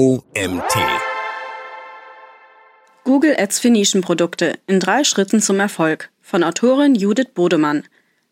OMT. Google Ads für Nischenprodukte in drei Schritten zum Erfolg von Autorin Judith Bodemann.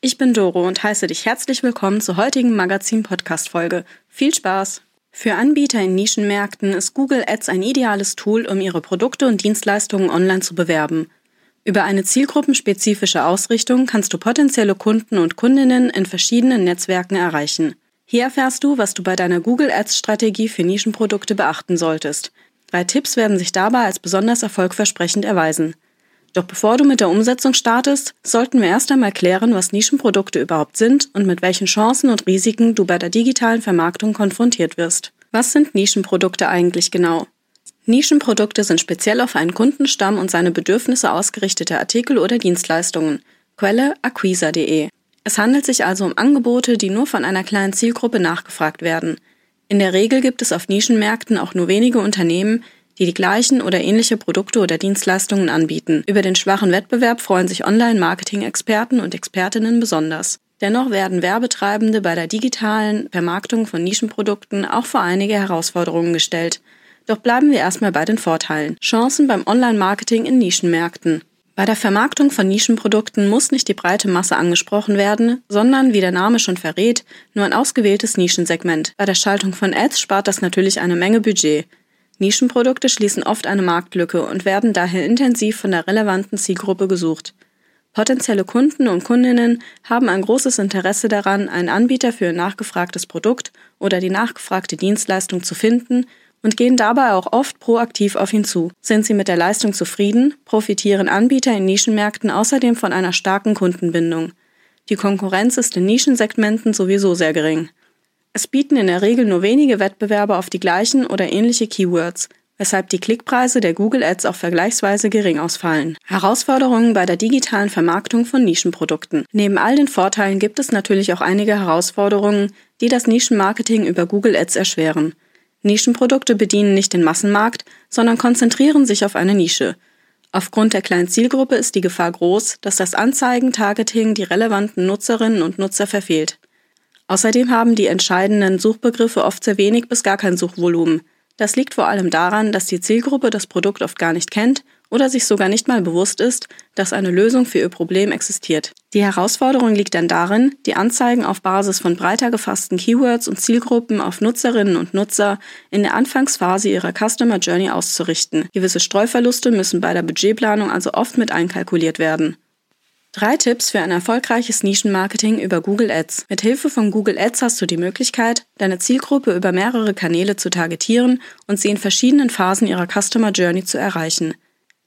Ich bin Doro und heiße dich herzlich willkommen zur heutigen Magazin-Podcast-Folge. Viel Spaß! Für Anbieter in Nischenmärkten ist Google Ads ein ideales Tool, um ihre Produkte und Dienstleistungen online zu bewerben. Über eine zielgruppenspezifische Ausrichtung kannst du potenzielle Kunden und Kundinnen in verschiedenen Netzwerken erreichen. Hier erfährst du, was du bei deiner Google Ads Strategie für Nischenprodukte beachten solltest. Drei Tipps werden sich dabei als besonders erfolgversprechend erweisen. Doch bevor du mit der Umsetzung startest, sollten wir erst einmal klären, was Nischenprodukte überhaupt sind und mit welchen Chancen und Risiken du bei der digitalen Vermarktung konfrontiert wirst. Was sind Nischenprodukte eigentlich genau? Nischenprodukte sind speziell auf einen Kundenstamm und seine Bedürfnisse ausgerichtete Artikel oder Dienstleistungen. Quelle acquisa.de. Es handelt sich also um Angebote, die nur von einer kleinen Zielgruppe nachgefragt werden. In der Regel gibt es auf Nischenmärkten auch nur wenige Unternehmen, die die gleichen oder ähnliche Produkte oder Dienstleistungen anbieten. Über den schwachen Wettbewerb freuen sich Online-Marketing-Experten und Expertinnen besonders. Dennoch werden Werbetreibende bei der digitalen Vermarktung von Nischenprodukten auch vor einige Herausforderungen gestellt – doch bleiben wir erstmal bei den Vorteilen. Chancen beim Online-Marketing in Nischenmärkten. Bei der Vermarktung von Nischenprodukten muss nicht die breite Masse angesprochen werden, sondern, wie der Name schon verrät, nur ein ausgewähltes Nischensegment. Bei der Schaltung von Ads spart das natürlich eine Menge Budget. Nischenprodukte schließen oft eine Marktlücke und werden daher intensiv von der relevanten Zielgruppe gesucht. Potenzielle Kunden und Kundinnen haben ein großes Interesse daran, einen Anbieter für ein nachgefragtes Produkt oder die nachgefragte Dienstleistung zu finden und gehen dabei auch oft proaktiv auf ihn zu. Sind sie mit der Leistung zufrieden, profitieren Anbieter in Nischenmärkten außerdem von einer starken Kundenbindung. Die Konkurrenz ist in Nischensegmenten sowieso sehr gering. Es bieten in der Regel nur wenige Wettbewerber auf die gleichen oder ähnliche Keywords, weshalb die Klickpreise der Google Ads auch vergleichsweise gering ausfallen. Herausforderungen bei der digitalen Vermarktung von Nischenprodukten. Neben all den Vorteilen gibt es natürlich auch einige Herausforderungen, die das Nischenmarketing über Google Ads erschweren. Nischenprodukte bedienen nicht den Massenmarkt, sondern konzentrieren sich auf eine Nische. Aufgrund der kleinen Zielgruppe ist die Gefahr groß, dass das Anzeigen-Targeting die relevanten Nutzerinnen und Nutzer verfehlt. Außerdem haben die entscheidenden Suchbegriffe oft sehr wenig bis gar kein Suchvolumen. Das liegt vor allem daran, dass die Zielgruppe das Produkt oft gar nicht kennt oder sich sogar nicht mal bewusst ist, dass eine Lösung für ihr Problem existiert. Die Herausforderung liegt dann darin, die Anzeigen auf Basis von breiter gefassten Keywords und Zielgruppen auf Nutzerinnen und Nutzer in der Anfangsphase ihrer Customer Journey auszurichten. Gewisse Streuverluste müssen bei der Budgetplanung also oft mit einkalkuliert werden. Drei Tipps für ein erfolgreiches Nischenmarketing über Google Ads. Mit Hilfe von Google Ads hast du die Möglichkeit, deine Zielgruppe über mehrere Kanäle zu targetieren und sie in verschiedenen Phasen ihrer Customer Journey zu erreichen.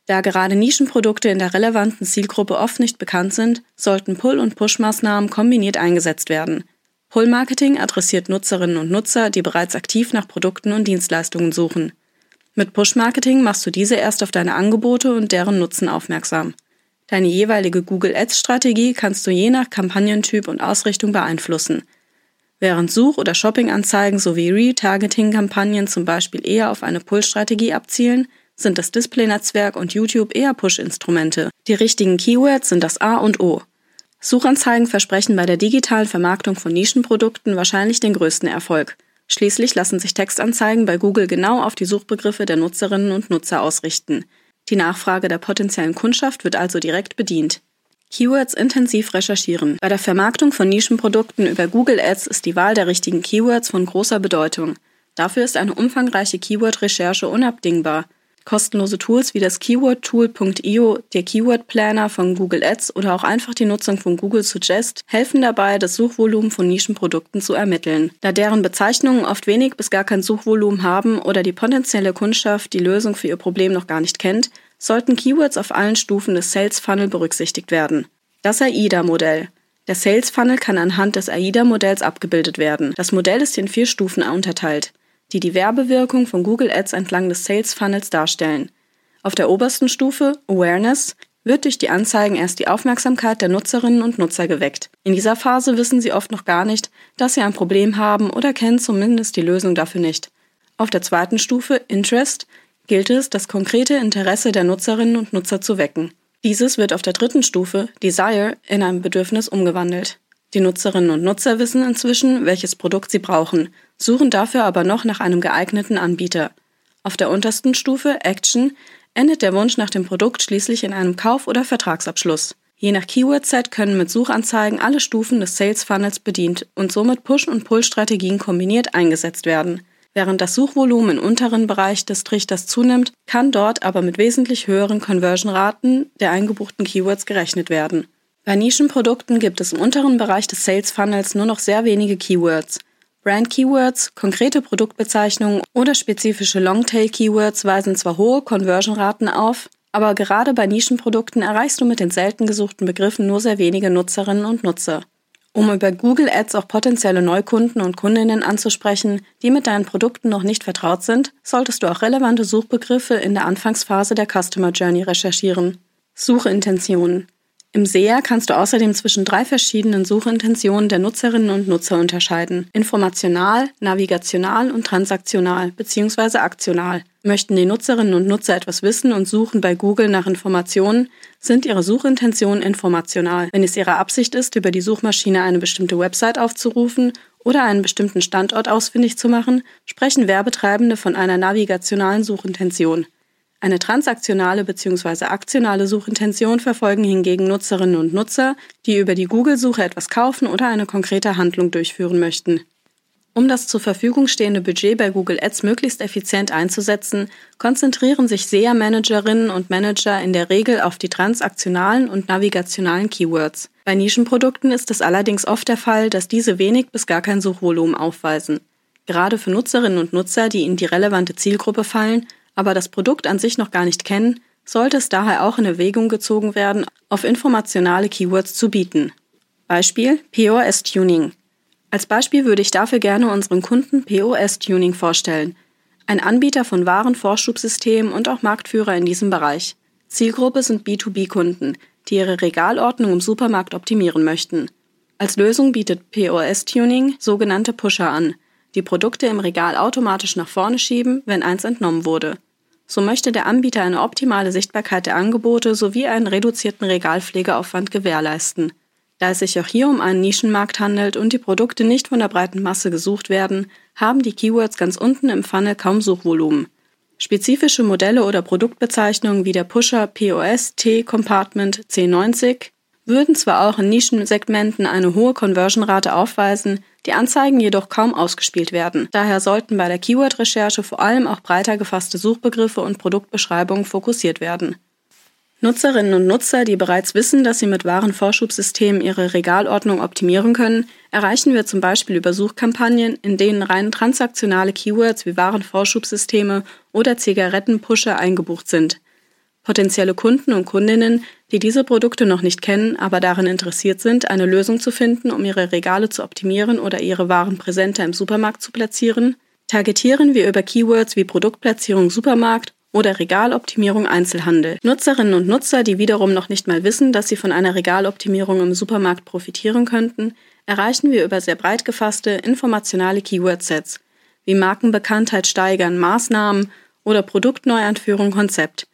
Da gerade Nischenprodukte in der relevanten Zielgruppe oft nicht bekannt sind, sollten Pull- und Push-Maßnahmen kombiniert eingesetzt werden. Pull-Marketing adressiert Nutzerinnen und Nutzer, die bereits aktiv nach Produkten und Dienstleistungen suchen. Mit Push-Marketing machst du diese erst auf deine Angebote und deren Nutzen aufmerksam. Deine jeweilige Google Ads-Strategie kannst du je nach Kampagnentyp und Ausrichtung beeinflussen. Während Such- oder Shopping-Anzeigen sowie Retargeting-Kampagnen zum Beispiel eher auf eine Pull-Strategie abzielen, sind das Display-Netzwerk und YouTube eher Push-Instrumente. Die richtigen Keywords sind das A und O. Suchanzeigen versprechen bei der digitalen Vermarktung von Nischenprodukten wahrscheinlich den größten Erfolg. Schließlich lassen sich Textanzeigen bei Google genau auf die Suchbegriffe der Nutzerinnen und Nutzer ausrichten. Die Nachfrage der potenziellen Kundschaft wird also direkt bedient. Keywords intensiv recherchieren. Bei der Vermarktung von Nischenprodukten über Google Ads ist die Wahl der richtigen Keywords von großer Bedeutung. Dafür ist eine umfangreiche Keyword-Recherche unabdingbar. Kostenlose Tools wie das Keywordtool.io, der Keyword Planner von Google Ads oder auch einfach die Nutzung von Google Suggest helfen dabei, das Suchvolumen von Nischenprodukten zu ermitteln. Da deren Bezeichnungen oft wenig bis gar kein Suchvolumen haben oder die potenzielle Kundschaft die Lösung für ihr Problem noch gar nicht kennt, sollten Keywords auf allen Stufen des Sales Funnel berücksichtigt werden. Das AIDA-Modell. Der Sales Funnel kann anhand des AIDA-Modells abgebildet werden. Das Modell ist in vier Stufen unterteilt die die Werbewirkung von Google Ads entlang des Sales Funnels darstellen. Auf der obersten Stufe, Awareness, wird durch die Anzeigen erst die Aufmerksamkeit der Nutzerinnen und Nutzer geweckt. In dieser Phase wissen sie oft noch gar nicht, dass sie ein Problem haben oder kennen zumindest die Lösung dafür nicht. Auf der zweiten Stufe, Interest, gilt es, das konkrete Interesse der Nutzerinnen und Nutzer zu wecken. Dieses wird auf der dritten Stufe, Desire, in ein Bedürfnis umgewandelt. Die Nutzerinnen und Nutzer wissen inzwischen, welches Produkt sie brauchen, suchen dafür aber noch nach einem geeigneten Anbieter. Auf der untersten Stufe, Action, endet der Wunsch nach dem Produkt schließlich in einem Kauf- oder Vertragsabschluss. Je nach Keyword-Set können mit Suchanzeigen alle Stufen des Sales Funnels bedient und somit Push- und Pull-Strategien kombiniert eingesetzt werden. Während das Suchvolumen im unteren Bereich des Trichters zunimmt, kann dort aber mit wesentlich höheren Conversion-Raten der eingebuchten Keywords gerechnet werden. Bei Nischenprodukten gibt es im unteren Bereich des Sales Funnels nur noch sehr wenige Keywords. Brand-Keywords, konkrete Produktbezeichnungen oder spezifische Longtail-Keywords weisen zwar hohe Conversion-Raten auf, aber gerade bei Nischenprodukten erreichst du mit den selten gesuchten Begriffen nur sehr wenige Nutzerinnen und Nutzer. Um über Google Ads auch potenzielle Neukunden und Kundinnen anzusprechen, die mit deinen Produkten noch nicht vertraut sind, solltest du auch relevante Suchbegriffe in der Anfangsphase der Customer Journey recherchieren. Suchintentionen. Im SEA kannst du außerdem zwischen drei verschiedenen Suchintentionen der Nutzerinnen und Nutzer unterscheiden. Informational, navigational und transaktional bzw. aktional. Möchten die Nutzerinnen und Nutzer etwas wissen und suchen bei Google nach Informationen, sind ihre Suchintentionen informational. Wenn es ihre Absicht ist, über die Suchmaschine eine bestimmte Website aufzurufen oder einen bestimmten Standort ausfindig zu machen, sprechen Werbetreibende von einer navigationalen Suchintention. Eine transaktionale bzw. aktionale Suchintention verfolgen hingegen Nutzerinnen und Nutzer, die über die Google-Suche etwas kaufen oder eine konkrete Handlung durchführen möchten. Um das zur Verfügung stehende Budget bei Google Ads möglichst effizient einzusetzen, konzentrieren sich SEA-Managerinnen und Manager in der Regel auf die transaktionalen und navigationalen Keywords. Bei Nischenprodukten ist es allerdings oft der Fall, dass diese wenig bis gar kein Suchvolumen aufweisen. Gerade für Nutzerinnen und Nutzer, die in die relevante Zielgruppe fallen, aber das Produkt an sich noch gar nicht kennen, sollte es daher auch in Erwägung gezogen werden, auf informationale Keywords zu bieten. Beispiel POS Tuning. Als Beispiel würde ich dafür gerne unseren Kunden POS Tuning vorstellen, ein Anbieter von Warenvorschubsystemen und auch Marktführer in diesem Bereich. Zielgruppe sind B2B-Kunden, die ihre Regalordnung im Supermarkt optimieren möchten. Als Lösung bietet POS Tuning sogenannte Pusher an, die Produkte im Regal automatisch nach vorne schieben, wenn eins entnommen wurde. So möchte der Anbieter eine optimale Sichtbarkeit der Angebote sowie einen reduzierten Regalpflegeaufwand gewährleisten. Da es sich auch hier um einen Nischenmarkt handelt und die Produkte nicht von der breiten Masse gesucht werden, haben die Keywords ganz unten im Funnel kaum Suchvolumen. Spezifische Modelle oder Produktbezeichnungen wie der Pusher POS T Compartment C90 würden zwar auch in Nischensegmenten eine hohe Conversion-Rate aufweisen, die Anzeigen jedoch kaum ausgespielt werden. Daher sollten bei der Keyword-Recherche vor allem auch breiter gefasste Suchbegriffe und Produktbeschreibungen fokussiert werden. Nutzerinnen und Nutzer, die bereits wissen, dass sie mit Warenvorschubsystemen ihre Regalordnung optimieren können, erreichen wir zum Beispiel über Suchkampagnen, in denen rein transaktionale Keywords wie Warenvorschubsysteme oder Zigarettenpusher eingebucht sind. Potenzielle Kunden und Kundinnen, die diese Produkte noch nicht kennen, aber daran interessiert sind, eine Lösung zu finden, um ihre Regale zu optimieren oder ihre Waren präsenter im Supermarkt zu platzieren, targetieren wir über Keywords wie Produktplatzierung Supermarkt oder Regaloptimierung Einzelhandel. Nutzerinnen und Nutzer, die wiederum noch nicht mal wissen, dass sie von einer Regaloptimierung im Supermarkt profitieren könnten, erreichen wir über sehr breit gefasste informationale Keyword-Sets wie Markenbekanntheit steigern, Maßnahmen oder Produktneuanführung Konzept.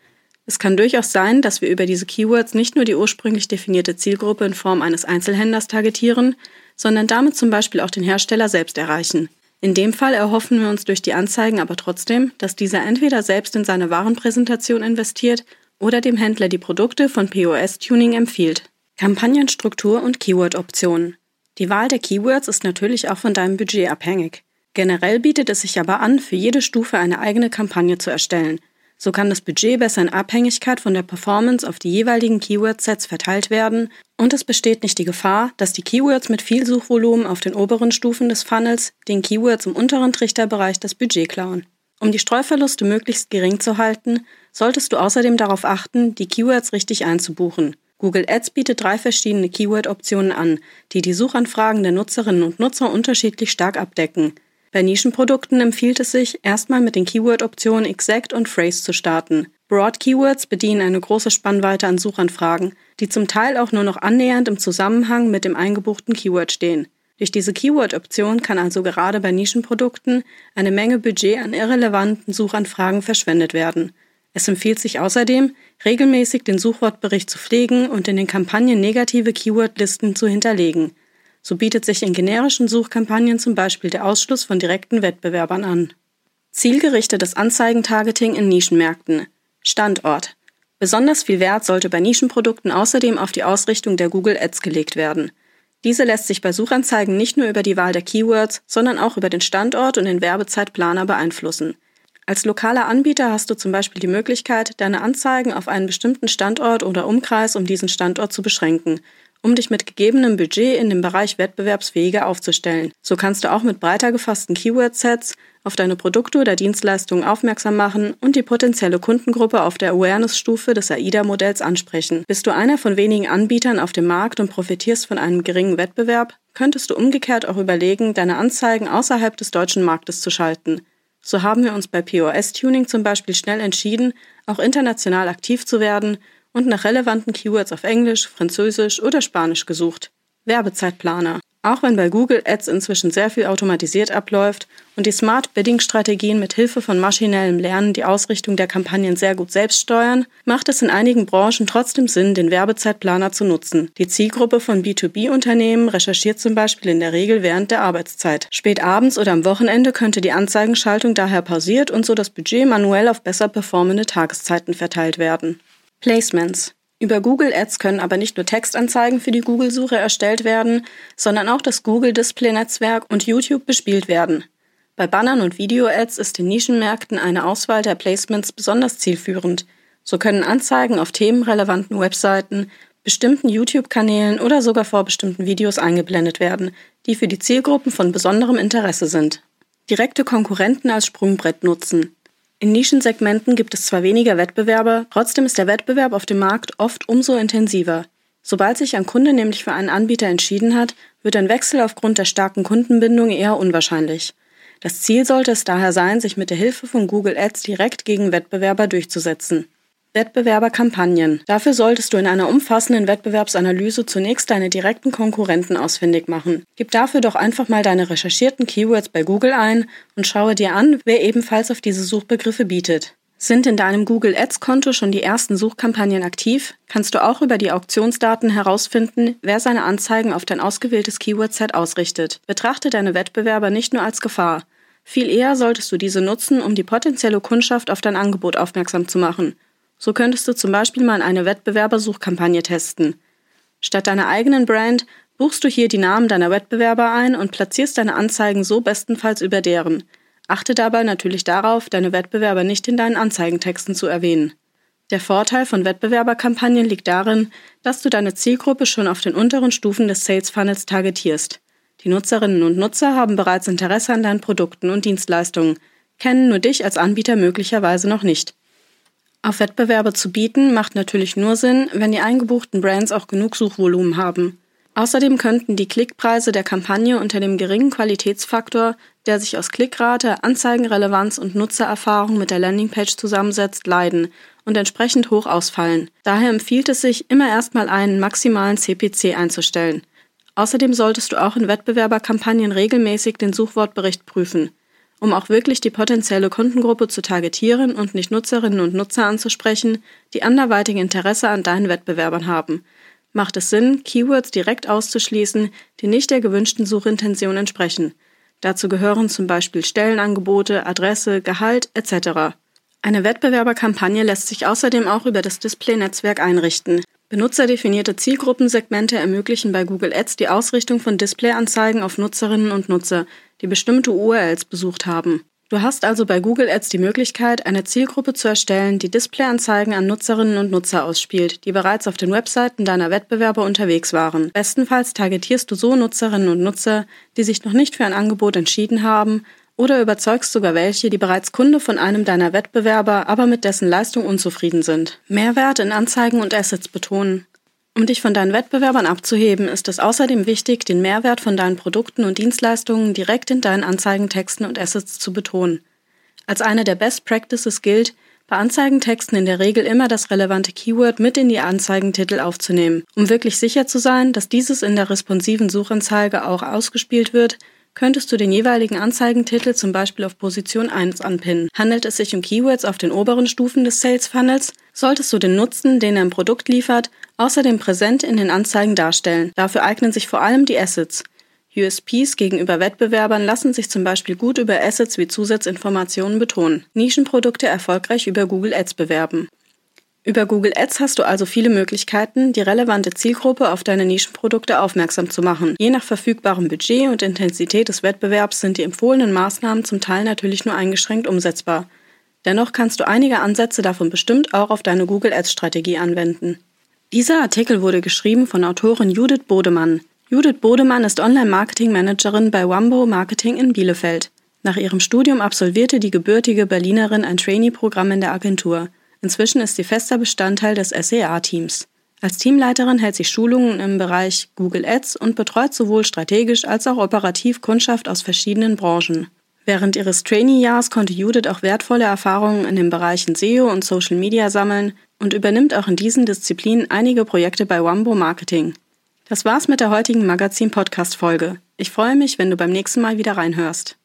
Es kann durchaus sein, dass wir über diese Keywords nicht nur die ursprünglich definierte Zielgruppe in Form eines Einzelhändlers targetieren, sondern damit zum Beispiel auch den Hersteller selbst erreichen. In dem Fall erhoffen wir uns durch die Anzeigen aber trotzdem, dass dieser entweder selbst in seine Warenpräsentation investiert oder dem Händler die Produkte von POS Tuning empfiehlt. Kampagnenstruktur und Keyword-Optionen. Die Wahl der Keywords ist natürlich auch von deinem Budget abhängig. Generell bietet es sich aber an, für jede Stufe eine eigene Kampagne zu erstellen. So kann das Budget besser in Abhängigkeit von der Performance auf die jeweiligen Keyword-Sets verteilt werden und es besteht nicht die Gefahr, dass die Keywords mit viel Suchvolumen auf den oberen Stufen des Funnels den Keywords im unteren Trichterbereich das Budget klauen. Um die Streuverluste möglichst gering zu halten, solltest du außerdem darauf achten, die Keywords richtig einzubuchen. Google Ads bietet drei verschiedene Keyword-Optionen an, die die Suchanfragen der Nutzerinnen und Nutzer unterschiedlich stark abdecken. Bei Nischenprodukten empfiehlt es sich, erstmal mit den Keyword-Optionen Exact und Phrase zu starten. Broad Keywords bedienen eine große Spannweite an Suchanfragen, die zum Teil auch nur noch annähernd im Zusammenhang mit dem eingebuchten Keyword stehen. Durch diese Keyword-Option kann also gerade bei Nischenprodukten eine Menge Budget an irrelevanten Suchanfragen verschwendet werden. Es empfiehlt sich außerdem, regelmäßig den Suchwortbericht zu pflegen und in den Kampagnen negative Keywordlisten zu hinterlegen. So bietet sich in generischen Suchkampagnen zum Beispiel der Ausschluss von direkten Wettbewerbern an. Zielgerichtetes Anzeigentargeting in Nischenmärkten. Standort. Besonders viel Wert sollte bei Nischenprodukten außerdem auf die Ausrichtung der Google Ads gelegt werden. Diese lässt sich bei Suchanzeigen nicht nur über die Wahl der Keywords, sondern auch über den Standort und den Werbezeitplaner beeinflussen. Als lokaler Anbieter hast du zum Beispiel die Möglichkeit, deine Anzeigen auf einen bestimmten Standort oder Umkreis um diesen Standort zu beschränken, um dich mit gegebenem Budget in dem Bereich wettbewerbsfähiger aufzustellen. So kannst du auch mit breiter gefassten Keyword-Sets auf deine Produkte oder Dienstleistungen aufmerksam machen und die potenzielle Kundengruppe auf der Awareness-Stufe des AIDA-Modells ansprechen. Bist du einer von wenigen Anbietern auf dem Markt und profitierst von einem geringen Wettbewerb, könntest du umgekehrt auch überlegen, deine Anzeigen außerhalb des deutschen Marktes zu schalten. So haben wir uns bei POS Tuning zum Beispiel schnell entschieden, auch international aktiv zu werden und nach relevanten Keywords auf Englisch, Französisch oder Spanisch gesucht. Werbezeitplaner. Auch wenn bei Google Ads inzwischen sehr viel automatisiert abläuft und die Smart Bidding Strategien mit Hilfe von maschinellem Lernen die Ausrichtung der Kampagnen sehr gut selbst steuern, macht es in einigen Branchen trotzdem Sinn, den Werbezeitplaner zu nutzen. Die Zielgruppe von B2B-Unternehmen recherchiert zum Beispiel in der Regel während der Arbeitszeit. Spät abends oder am Wochenende könnte die Anzeigenschaltung daher pausiert und so das Budget manuell auf besser performende Tageszeiten verteilt werden. Placements. Über Google Ads können aber nicht nur Textanzeigen für die Google-Suche erstellt werden, sondern auch das Google Display-Netzwerk und YouTube bespielt werden. Bei Bannern und Video-Ads ist in Nischenmärkten eine Auswahl der Placements besonders zielführend. So können Anzeigen auf themenrelevanten Webseiten, bestimmten YouTube-Kanälen oder sogar vor bestimmten Videos eingeblendet werden, die für die Zielgruppen von besonderem Interesse sind. Direkte Konkurrenten als Sprungbrett nutzen. In Nischensegmenten gibt es zwar weniger Wettbewerber, trotzdem ist der Wettbewerb auf dem Markt oft umso intensiver. Sobald sich ein Kunde nämlich für einen Anbieter entschieden hat, wird ein Wechsel aufgrund der starken Kundenbindung eher unwahrscheinlich. Das Ziel sollte es daher sein, sich mit der Hilfe von Google Ads direkt gegen Wettbewerber durchzusetzen. Wettbewerberkampagnen. Dafür solltest du in einer umfassenden Wettbewerbsanalyse zunächst deine direkten Konkurrenten ausfindig machen. Gib dafür doch einfach mal deine recherchierten Keywords bei Google ein und schaue dir an, wer ebenfalls auf diese Suchbegriffe bietet. Sind in deinem Google Ads Konto schon die ersten Suchkampagnen aktiv, kannst du auch über die Auktionsdaten herausfinden, wer seine Anzeigen auf dein ausgewähltes Keyword-Set ausrichtet. Betrachte deine Wettbewerber nicht nur als Gefahr. Viel eher solltest du diese nutzen, um die potenzielle Kundschaft auf dein Angebot aufmerksam zu machen so könntest du zum Beispiel mal eine Wettbewerbersuchkampagne testen. Statt deiner eigenen Brand buchst du hier die Namen deiner Wettbewerber ein und platzierst deine Anzeigen so bestenfalls über deren. Achte dabei natürlich darauf, deine Wettbewerber nicht in deinen Anzeigentexten zu erwähnen. Der Vorteil von Wettbewerberkampagnen liegt darin, dass du deine Zielgruppe schon auf den unteren Stufen des Sales Funnels targetierst. Die Nutzerinnen und Nutzer haben bereits Interesse an deinen Produkten und Dienstleistungen, kennen nur dich als Anbieter möglicherweise noch nicht. Auf Wettbewerbe zu bieten macht natürlich nur Sinn, wenn die eingebuchten Brands auch genug Suchvolumen haben. Außerdem könnten die Klickpreise der Kampagne unter dem geringen Qualitätsfaktor, der sich aus Klickrate, Anzeigenrelevanz und Nutzererfahrung mit der Landingpage zusammensetzt, leiden und entsprechend hoch ausfallen. Daher empfiehlt es sich, immer erstmal einen maximalen CPC einzustellen. Außerdem solltest du auch in Wettbewerberkampagnen regelmäßig den Suchwortbericht prüfen um auch wirklich die potenzielle Kundengruppe zu targetieren und nicht Nutzerinnen und Nutzer anzusprechen, die anderweitig Interesse an deinen Wettbewerbern haben. Macht es Sinn, Keywords direkt auszuschließen, die nicht der gewünschten Suchintention entsprechen. Dazu gehören zum Beispiel Stellenangebote, Adresse, Gehalt etc. Eine Wettbewerberkampagne lässt sich außerdem auch über das Display-Netzwerk einrichten. Benutzerdefinierte Zielgruppensegmente ermöglichen bei Google Ads die Ausrichtung von Displayanzeigen auf Nutzerinnen und Nutzer, die bestimmte URLs besucht haben. Du hast also bei Google Ads die Möglichkeit, eine Zielgruppe zu erstellen, die Displayanzeigen an Nutzerinnen und Nutzer ausspielt, die bereits auf den Webseiten deiner Wettbewerber unterwegs waren. Bestenfalls targetierst du so Nutzerinnen und Nutzer, die sich noch nicht für ein Angebot entschieden haben oder überzeugst sogar welche, die bereits Kunde von einem deiner Wettbewerber, aber mit dessen Leistung unzufrieden sind. Mehrwert in Anzeigen und Assets betonen. Um dich von deinen Wettbewerbern abzuheben, ist es außerdem wichtig, den Mehrwert von deinen Produkten und Dienstleistungen direkt in deinen Anzeigentexten und Assets zu betonen. Als eine der Best Practices gilt, bei Anzeigentexten in der Regel immer das relevante Keyword mit in die Anzeigentitel aufzunehmen. Um wirklich sicher zu sein, dass dieses in der responsiven Suchanzeige auch ausgespielt wird, könntest du den jeweiligen Anzeigentitel zum Beispiel auf Position 1 anpinnen. Handelt es sich um Keywords auf den oberen Stufen des Sales Funnels, solltest du den Nutzen, den ein Produkt liefert, außerdem präsent in den Anzeigen darstellen. Dafür eignen sich vor allem die Assets. USPs gegenüber Wettbewerbern lassen sich zum Beispiel gut über Assets wie Zusatzinformationen betonen. Nischenprodukte erfolgreich über Google Ads bewerben. Über Google Ads hast du also viele Möglichkeiten, die relevante Zielgruppe auf deine Nischenprodukte aufmerksam zu machen. Je nach verfügbarem Budget und Intensität des Wettbewerbs sind die empfohlenen Maßnahmen zum Teil natürlich nur eingeschränkt umsetzbar. Dennoch kannst du einige Ansätze davon bestimmt auch auf deine Google Ads Strategie anwenden. Dieser Artikel wurde geschrieben von Autorin Judith Bodemann. Judith Bodemann ist Online-Marketing-Managerin bei Wambo Marketing in Bielefeld. Nach ihrem Studium absolvierte die gebürtige Berlinerin ein Trainee-Programm in der Agentur. Inzwischen ist sie fester Bestandteil des SEA-Teams. Als Teamleiterin hält sie Schulungen im Bereich Google Ads und betreut sowohl strategisch als auch operativ Kundschaft aus verschiedenen Branchen. Während ihres Trainee-Jahres konnte Judith auch wertvolle Erfahrungen in den Bereichen SEO und Social Media sammeln und übernimmt auch in diesen Disziplinen einige Projekte bei Wambo Marketing. Das war's mit der heutigen Magazin-Podcast-Folge. Ich freue mich, wenn du beim nächsten Mal wieder reinhörst.